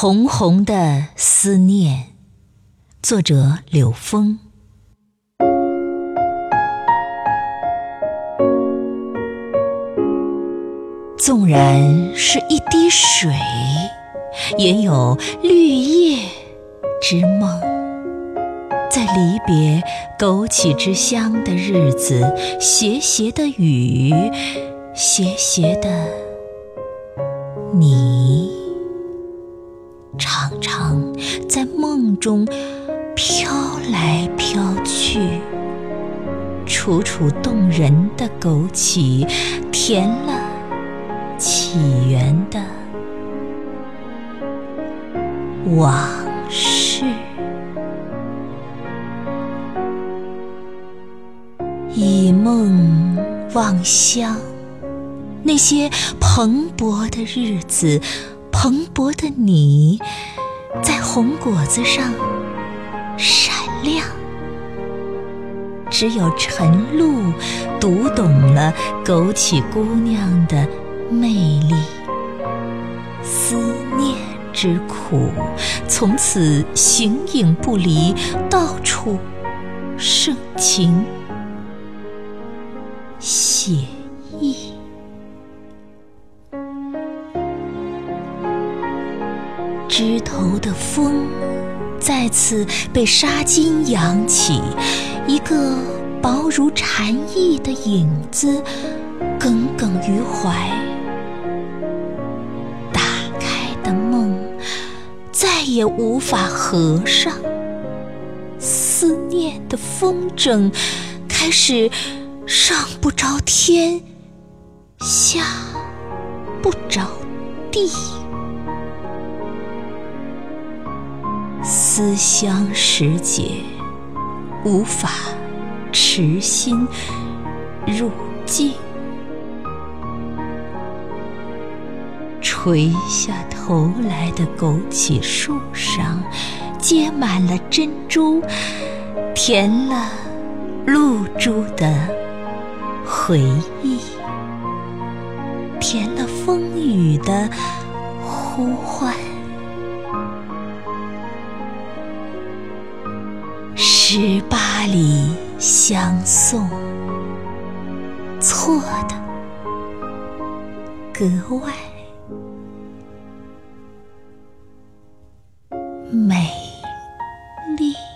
红红的思念，作者柳风。纵然是一滴水，也有绿叶之梦。在离别枸杞之乡的日子，斜斜的雨，斜斜的你。常常在梦中飘来飘去，楚楚动人的枸杞，甜了起源的往事。以梦望乡，那些蓬勃的日子。蓬勃的你，在红果子上闪亮。只有晨露读懂了枸杞姑娘的魅力，思念之苦，从此形影不离，到处盛情写意。枝头的风再次被纱巾扬起，一个薄如蝉翼的影子耿耿于怀。打开的梦再也无法合上，思念的风筝开始上不着天，下不着地。思乡时节，无法持心入境。垂下头来的枸杞树上，结满了珍珠，填了露珠的回忆，填了风雨的呼唤。十八里相送错的格外美丽。